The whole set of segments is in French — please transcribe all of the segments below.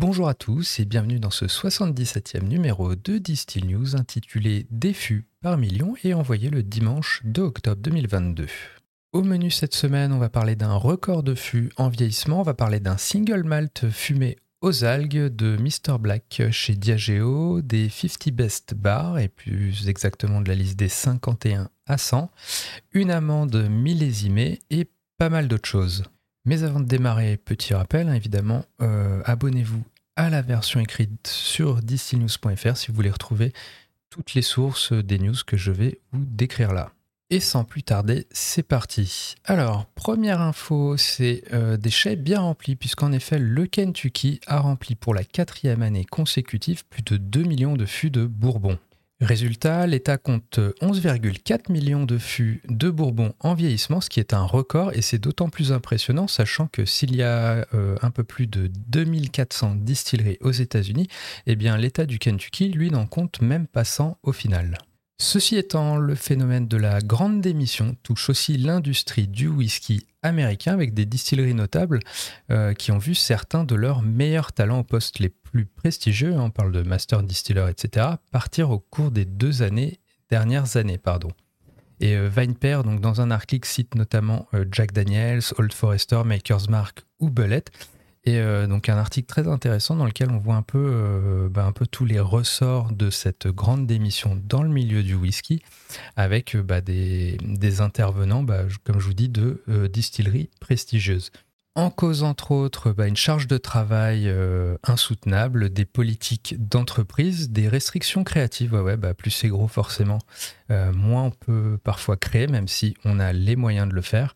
Bonjour à tous et bienvenue dans ce 77e numéro de Distill News intitulé Défus par million et envoyé le dimanche 2 octobre 2022. Au menu cette semaine, on va parler d'un record de fût en vieillissement, on va parler d'un single malt fumé aux algues de Mr Black chez Diageo, des 50 Best Bars et plus exactement de la liste des 51 à 100, une amende millésimée et pas mal d'autres choses. Mais avant de démarrer, petit rappel, hein, évidemment, euh, abonnez-vous à la version écrite sur distillnews.fr si vous voulez retrouver toutes les sources des news que je vais vous décrire là. Et sans plus tarder, c'est parti. Alors, première info, c'est euh, des chais bien remplis, puisqu'en effet, le Kentucky a rempli pour la quatrième année consécutive plus de 2 millions de fûts de Bourbon. Résultat, l'État compte 11,4 millions de fûts de Bourbon en vieillissement, ce qui est un record et c'est d'autant plus impressionnant sachant que s'il y a euh, un peu plus de 2400 distilleries aux États-Unis, eh bien l'État du Kentucky, lui, n'en compte même pas 100 au final. Ceci étant, le phénomène de la grande démission touche aussi l'industrie du whisky américain avec des distilleries notables euh, qui ont vu certains de leurs meilleurs talents au poste les plus prestigieux, hein, on parle de master distiller, etc., partir au cours des deux années, dernières années. Pardon. Et euh, donc dans un article, cite notamment euh, Jack Daniels, Old Forester, Maker's Mark ou Bullet. Et euh, donc un article très intéressant dans lequel on voit un peu, euh, bah, un peu tous les ressorts de cette grande démission dans le milieu du whisky, avec euh, bah, des, intervenants, bah, comme je vous dis, de distilleries prestigieuses. En cause, entre autres, une charge de travail insoutenable, des politiques d'entreprise, des restrictions créatives. Ouais, ouais, plus c'est gros, forcément, moins on peut parfois créer, même si on a les moyens de le faire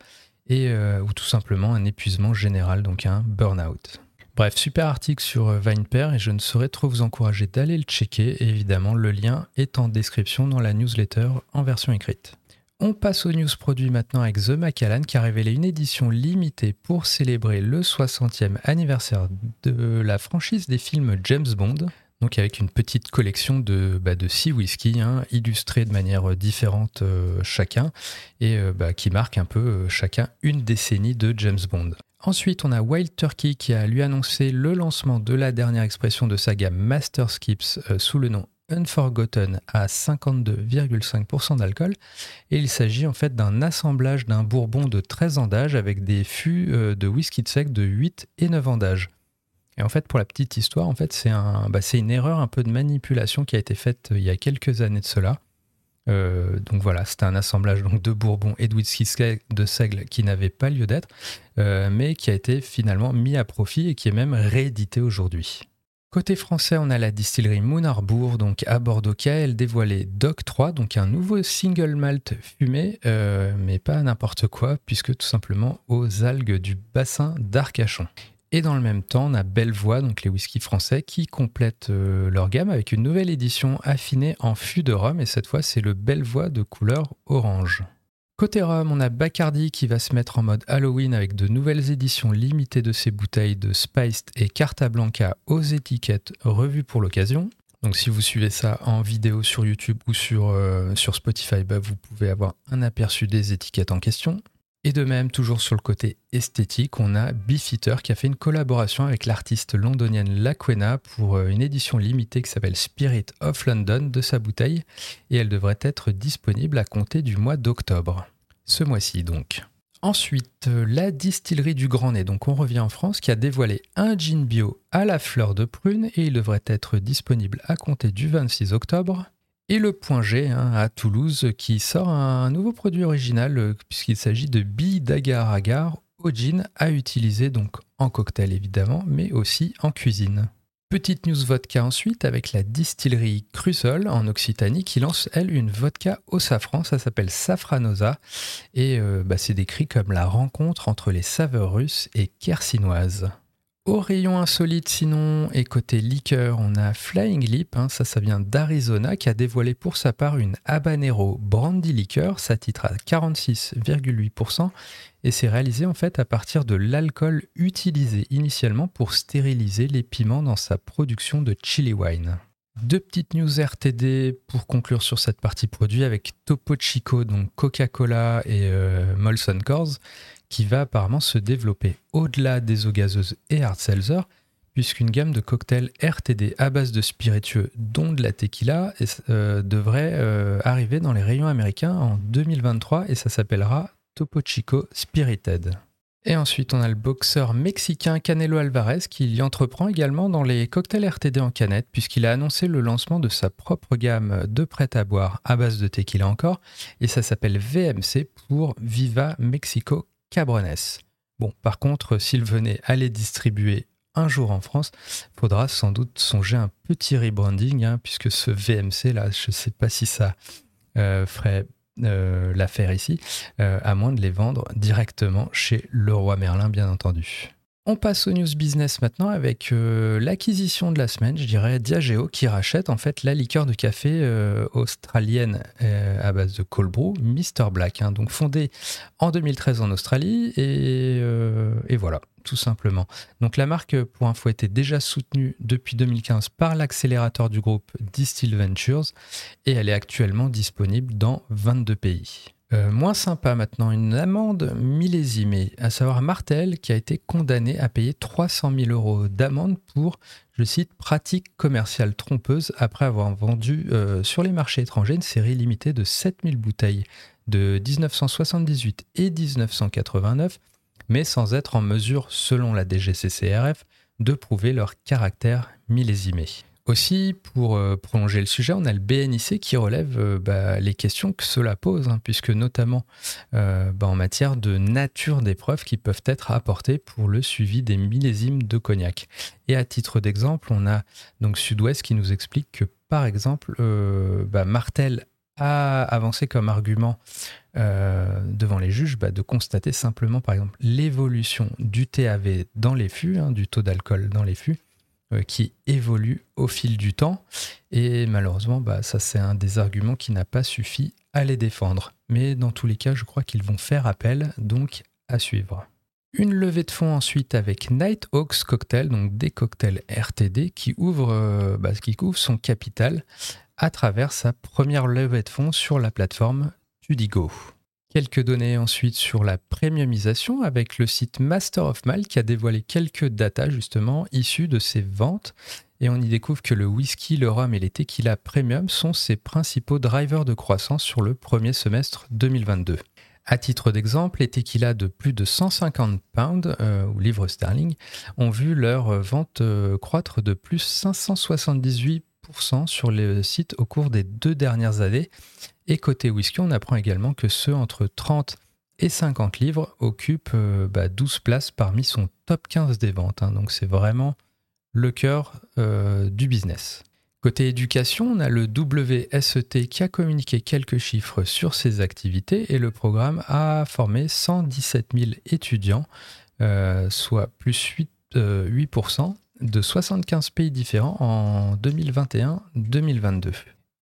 et, euh, ou tout simplement un épuisement général, donc un burn-out. Bref, super article sur euh, Vinepair et je ne saurais trop vous encourager d'aller le checker. Évidemment, le lien est en description dans la newsletter en version écrite. On passe aux news produits maintenant avec The Macallan qui a révélé une édition limitée pour célébrer le 60e anniversaire de la franchise des films James Bond donc avec une petite collection de, bah, de six whisky hein, illustrés de manière différente euh, chacun et euh, bah, qui marquent un peu euh, chacun une décennie de James Bond. Ensuite, on a Wild Turkey qui a lui annoncé le lancement de la dernière expression de sa gamme Master Skips sous le nom Unforgotten à 52,5% d'alcool. Et il s'agit en fait d'un assemblage d'un bourbon de 13 ans d'âge avec des fûts de whisky de sec de 8 et 9 ans d'âge. Et en fait, pour la petite histoire, en fait, c'est un, bah, une erreur un peu de manipulation qui a été faite euh, il y a quelques années de cela. Euh, donc voilà, c'était un assemblage donc, de Bourbon et de whisky de seigle qui n'avait pas lieu d'être, euh, mais qui a été finalement mis à profit et qui est même réédité aujourd'hui. Côté français, on a la distillerie Moon Arbour, donc à Bordeaux, qui a elle dévoilé Doc 3, donc un nouveau single malt fumé, mais pas n'importe quoi, puisque tout simplement aux algues du bassin d'Arcachon. Et dans le même temps, on a Bellevoix, donc les whiskies français, qui complètent euh, leur gamme avec une nouvelle édition affinée en fût de rhum, et cette fois c'est le Bellevoix de couleur orange. Côté rhum, on a Bacardi qui va se mettre en mode Halloween avec de nouvelles éditions limitées de ses bouteilles de Spiced et Carta Blanca aux étiquettes revues pour l'occasion. Donc si vous suivez ça en vidéo sur YouTube ou sur, euh, Spotify, bah, vous pouvez avoir un aperçu des étiquettes en question. Et de même, toujours sur le côté esthétique, on a Beefeater qui a fait une collaboration avec l'artiste londonienne Laquena pour euh, une édition limitée qui s'appelle Spirit of London de sa bouteille et elle devrait être disponible à compter du mois d'octobre. Ce mois-ci donc. Ensuite, euh, la distillerie du Grand Nez, donc on revient en France, qui a dévoilé un gin bio à la fleur de prune et il devrait être disponible à compter du 26 octobre. Et le Point G hein, à Toulouse qui sort un nouveau produit original euh, puisqu'il s'agit de billes d'agar-agar au gin à utiliser donc en cocktail évidemment mais aussi en cuisine. Petite news vodka ensuite avec la distillerie Crusol en Occitanie qui lance elle une vodka au safran, ça s'appelle Safranosa et euh, bah, c'est décrit comme la rencontre entre les saveurs russes et kersinoises. Au rayon insolite, sinon, et côté liqueur, on a Flying Lip, hein, ça, ça vient d'Arizona, qui a dévoilé pour sa part une Habanero Brandy Liqueur, ça titre à 46,8%, et c'est réalisé en fait à partir de l'alcool utilisé initialement pour stériliser les piments dans sa production de chili wine. Deux petites news RTD pour conclure sur cette partie produit avec Topo Chico, donc Coca-Cola et euh, Molson Coors qui va apparemment se développer au-delà des eaux gazeuses et hard seltzer, puisqu'une gamme de cocktails RTD à base de spiritueux, dont de la tequila, euh, devrait euh, arriver dans les rayons américains en 2023 et ça s'appellera Topo Chico Spirited. Et ensuite, on a le boxeur mexicain Canelo Alvarez qui y entreprend également dans les cocktails RTD en canette, puisqu'il a annoncé le lancement de sa propre gamme de prêt à boire à base de tequila encore, et ça s'appelle VMC pour Viva Mexico Bon, par contre, s'il venait à les distribuer un jour en France, faudra sans doute songer un petit rebranding, hein, puisque ce VMC là, je ne sais pas si ça euh, ferait euh, l'affaire ici, euh, à moins de les vendre directement chez Leroy Merlin, bien entendu. On passe au news business maintenant avec euh, l'acquisition de la semaine, je dirais Diageo qui rachète en fait la liqueur de café australienne à base de cold brew, Mr Black, hein, donc fondée en 2013 en Australie et, et voilà tout simplement. Donc la marque, pour info, était déjà soutenue depuis 2015 par l'accélérateur du groupe Distill Ventures et elle est actuellement disponible dans 22 pays. Euh, moins sympa maintenant, une amende millésimée, à savoir Martel qui a été condamné à payer 300 000 euros d'amende pour, je cite, pratique commerciale trompeuse après avoir vendu euh, sur les marchés étrangers une série limitée de 7000 bouteilles de 1978 et 1989 mais sans être en mesure, selon la DGCCRF, de prouver leur caractère millésimé. Aussi, pour euh, prolonger le sujet, on a le BNIC qui relève euh, bah, les questions que cela pose, hein, puisque notamment euh, bah, en matière de nature des preuves qui peuvent être apportées pour le suivi des millésimes de cognac. Et à titre d'exemple, on a donc Sud-Ouest qui nous explique que, par exemple, bah, Martel a avancé comme argument devant les juges de constater simplement, par exemple, l'évolution du TAV dans les fûts, hein, du taux d'alcool dans les fûts, qui évolue au fil du temps. Et malheureusement, bah, ça c'est un des arguments qui n'a pas suffi à les défendre. Mais dans tous les cas, je crois qu'ils vont faire appel, donc à suivre. Une levée de fonds ensuite avec Night Hawks Cocktail, donc des cocktails RTD, qui ouvre, euh, bah, qui couvre son capital à travers sa première levée de fonds sur la plateforme Tudigo. Quelques données ensuite sur la premiumisation avec le site Master of Mal qui a dévoilé quelques datas justement issues de ses ventes et on y découvre que le whisky, le rhum et les tequila premium sont ses principaux drivers de croissance sur le premier semestre 2022. À titre d'exemple, les tequilas de plus de 150 pounds euh, ou livres sterling ont vu leur vente euh, croître de plus 578 sur le site au cours des deux dernières années. Et côté whisky, on apprend également que ceux entre 30 et 50 livres occupent 12 euh, bah, places parmi son top 15 des ventes. Hein. donc c'est vraiment le cœur euh, du business. Côté éducation, on a le WSET qui a communiqué quelques chiffres sur ses activités et le programme a formé 117 000 étudiants, euh, soit plus 8, 8% de 75 pays différents en 2021-2022.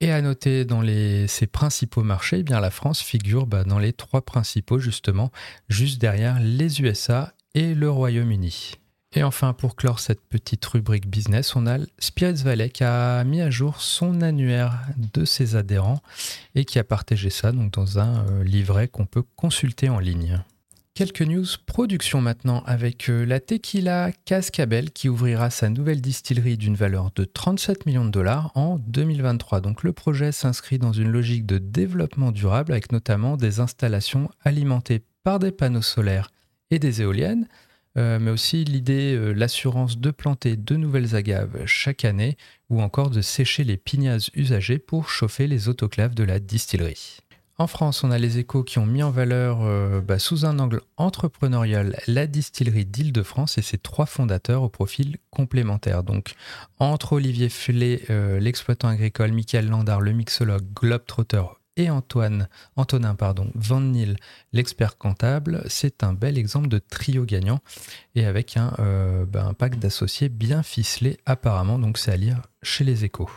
Et à noter dans les, ces principaux marchés, eh bien la France figure bah, dans les trois principaux justement, juste derrière les USA et le Royaume-Uni. Et enfin, pour clore cette petite rubrique business, on a Spirits Valley qui a mis à jour son annuaire de ses adhérents et qui a partagé ça donc, dans un euh, livret qu'on peut consulter en ligne. Quelques news production maintenant avec euh, la Tequila Cascabel qui ouvrira sa nouvelle distillerie d'une valeur de 37 millions de dollars en 2023. Donc le projet s'inscrit dans une logique de développement durable avec notamment des installations alimentées par des panneaux solaires et des éoliennes, euh, mais aussi l'idée, euh, l'assurance de planter de nouvelles agaves chaque année ou encore de sécher les pignazes usagées pour chauffer les autoclaves de la distillerie. En France, on a les échos qui ont mis en valeur, euh, bah, sous un angle entrepreneurial, la distillerie d'Île-de-France et ses trois fondateurs au profil complémentaire. Donc, entre Olivier Fellet, euh, l'exploitant agricole, Michael Landard, le mixologue, globetrotter et Antoine, Antonin pardon, Van Nil, l'expert comptable, c'est un bel exemple de trio gagnant et avec un, euh, bah, un pack d'associés bien ficelé apparemment, donc c'est à lire chez les échos.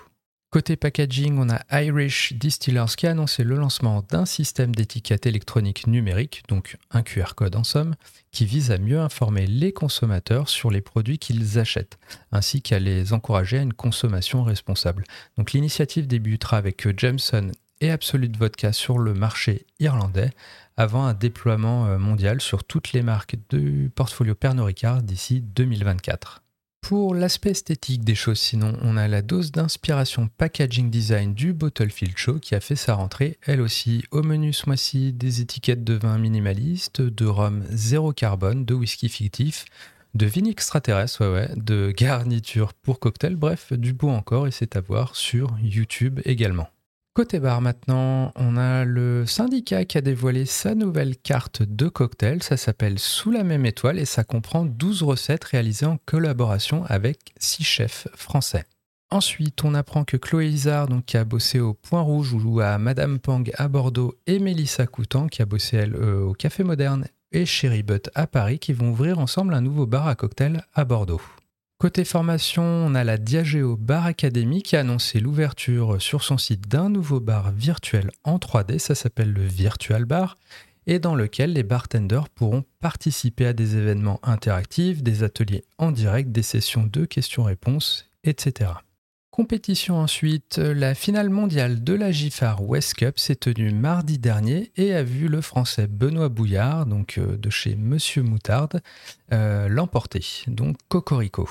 Côté packaging, on a Irish Distillers qui a annoncé le lancement d'un système d'étiquette électronique numérique, donc un QR code en somme, qui vise à mieux informer les consommateurs sur les produits qu'ils achètent, ainsi qu'à les encourager à une consommation responsable. Donc l'initiative débutera avec Jameson et Absolute Vodka sur le marché irlandais, avant un déploiement euh, mondial sur toutes les marques du portfolio Pernod Ricard d'ici 2024. Pour l'aspect esthétique des choses, sinon, on a la dose d'inspiration packaging design du Bottlefield Show qui a fait sa rentrée, elle aussi, au menu ce mois-ci des étiquettes de vin minimaliste, de rhum zéro carbone, de whisky fictif, de vin extraterrestre, ouais, ouais, de garniture pour cocktail, bref, du beau encore et c'est à voir sur YouTube également. Côté bar maintenant, on a le syndicat qui a dévoilé sa nouvelle carte de cocktail. Ça s'appelle Sous la même étoile et ça comprend 12 recettes réalisées en collaboration avec 6 chefs français. Ensuite, on apprend que Chloé Izard, donc, qui a bossé au Point Rouge ou à Madame Pang à Bordeaux, et Mélissa Coutan, qui a bossé elle euh, au Café Moderne et Cherry Butt à Paris, qui vont ouvrir ensemble un nouveau bar à cocktail à Bordeaux. Côté formation, on a la Diageo Bar Academy qui a annoncé l'ouverture sur son site d'un nouveau bar virtuel en 3D, ça s'appelle le Virtual Bar, et dans lequel les bartenders pourront participer à des événements interactifs, des ateliers en direct, des sessions de questions-réponses, etc. Compétition ensuite, la finale mondiale de la GIFAR West Cup s'est tenue mardi dernier et a vu le français Benoît Bouillard, donc euh, de chez Monsieur Moutarde, euh, l'emporter, donc Cocorico.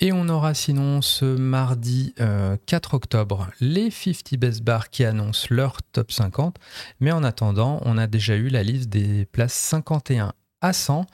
Et on aura sinon ce mardi 4 euh, octobre les 50 Best Bars qui annoncent leur top 50. Mais en attendant, on a déjà eu la liste des places 51 à 100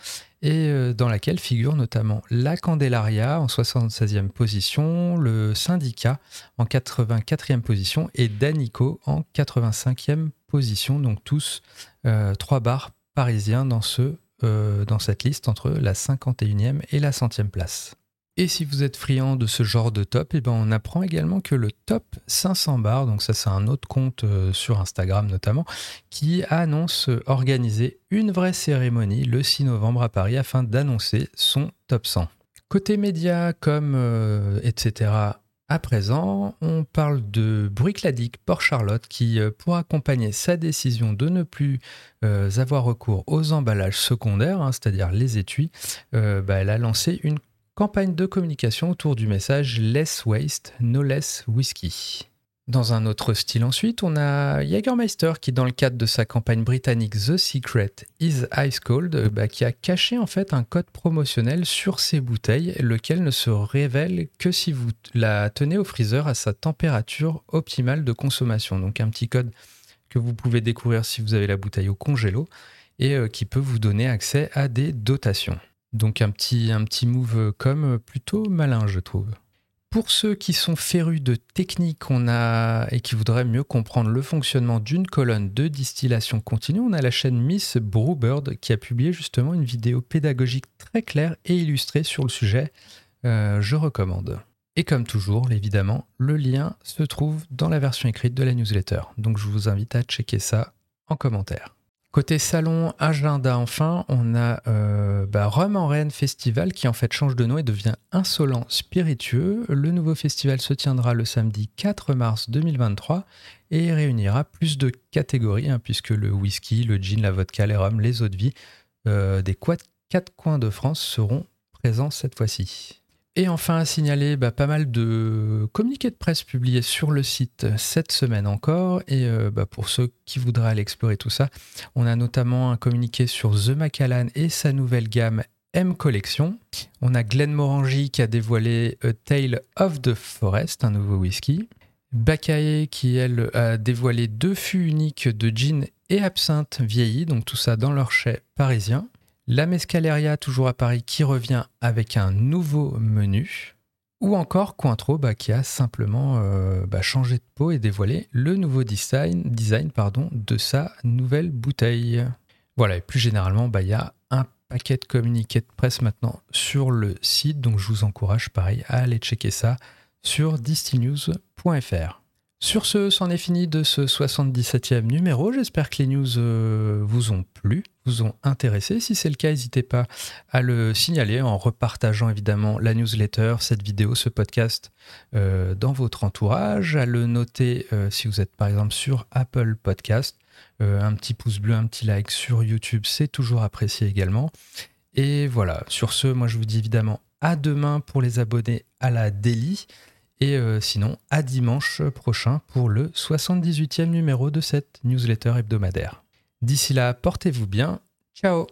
et euh, dans laquelle figure notamment la Candelaria en 76e position, le Syndicat en 84e position et Danico en 85e position. Donc tous euh, trois bars parisiens dans, ce, dans cette liste entre la 51e et la 100e place. Et si vous êtes friand de ce genre de top, et eh ben on apprend également que le top 500 bars, donc ça c'est un autre compte euh, sur Instagram notamment, qui annonce organiser une vraie cérémonie le 6 novembre à Paris afin d'annoncer son top 100. Côté médias, comme euh, etc. À présent, on parle de Bruichladdich Port Charlotte qui, euh, pour accompagner sa décision de ne plus avoir recours aux emballages secondaires, hein, c'est-à-dire les étuis, bah, elle a lancé une campagne de communication autour du message Less Waste, No Less Whiskey. Dans un autre style ensuite, on a Jägermeister qui, dans le cadre de sa campagne britannique The Secret is Ice Cold, euh, bah, qui a caché en fait un code promotionnel sur ses bouteilles, lequel ne se révèle que si vous la tenez au freezer à sa température optimale de consommation. Donc un petit code que vous pouvez découvrir si vous avez la bouteille au congélo et euh, qui peut vous donner accès à des dotations. Donc un petit, un petit move comme plutôt malin, je trouve. Pour ceux qui sont férus de technique on a, et qui voudraient mieux comprendre le fonctionnement d'une colonne de distillation continue, on a la chaîne Miss Brewbird qui a publié justement une vidéo pédagogique très claire et illustrée sur le sujet. Euh, je recommande. Et comme toujours, évidemment, le lien se trouve dans la version écrite de la newsletter. Donc je vous invite à checker ça en commentaire. Côté salon, agenda enfin, on a euh, bah, Rome en Rennes Festival qui en fait change de nom et devient Insolent Spiritueux. Le nouveau festival se tiendra le samedi 4 mars 2023 et réunira plus de catégories hein, puisque le whisky, le gin, la vodka, les rhums, les eaux de vie euh, des quatre coins de France seront présents cette fois-ci. Et enfin à signaler bah, pas mal de communiqués de presse publiés sur le site cette semaine encore. Et euh, bah, pour ceux qui voudraient aller explorer tout ça, on a notamment un communiqué sur The Macallan et sa nouvelle gamme M Collection. On a Glenn Morangi qui a dévoilé A Tale of the Forest, un nouveau whisky. Bakae qui, elle, a dévoilé deux fûts uniques de gin et absinthe vieillis, donc tout ça dans leur chai parisien. La Mescaleria, toujours à Paris, qui revient avec un nouveau menu. Ou encore Cointreau, bah, qui a simplement euh, bah, changé de peau et dévoilé le nouveau design, design pardon, de sa nouvelle bouteille. Voilà, et plus généralement, bah, il y a un paquet de communiqués de presse maintenant sur le site, donc je vous encourage pareil à aller checker ça sur distillnews.fr. Sur ce, c'en est fini de ce 77e numéro. J'espère que les news euh, vous ont plu, vous ont intéressé. Si c'est le cas, n'hésitez pas à le signaler en repartageant évidemment la newsletter, cette vidéo, ce podcast euh, dans votre entourage, à le noter euh, si vous êtes par exemple sur Apple Podcast. un petit pouce bleu, un petit like sur YouTube, c'est toujours apprécié également. Et voilà, sur ce, moi je vous dis évidemment à demain pour les abonnés à la Daily. Et euh, sinon, à dimanche prochain pour le 78e numéro de cette newsletter hebdomadaire. D'ici là, portez-vous bien. Ciao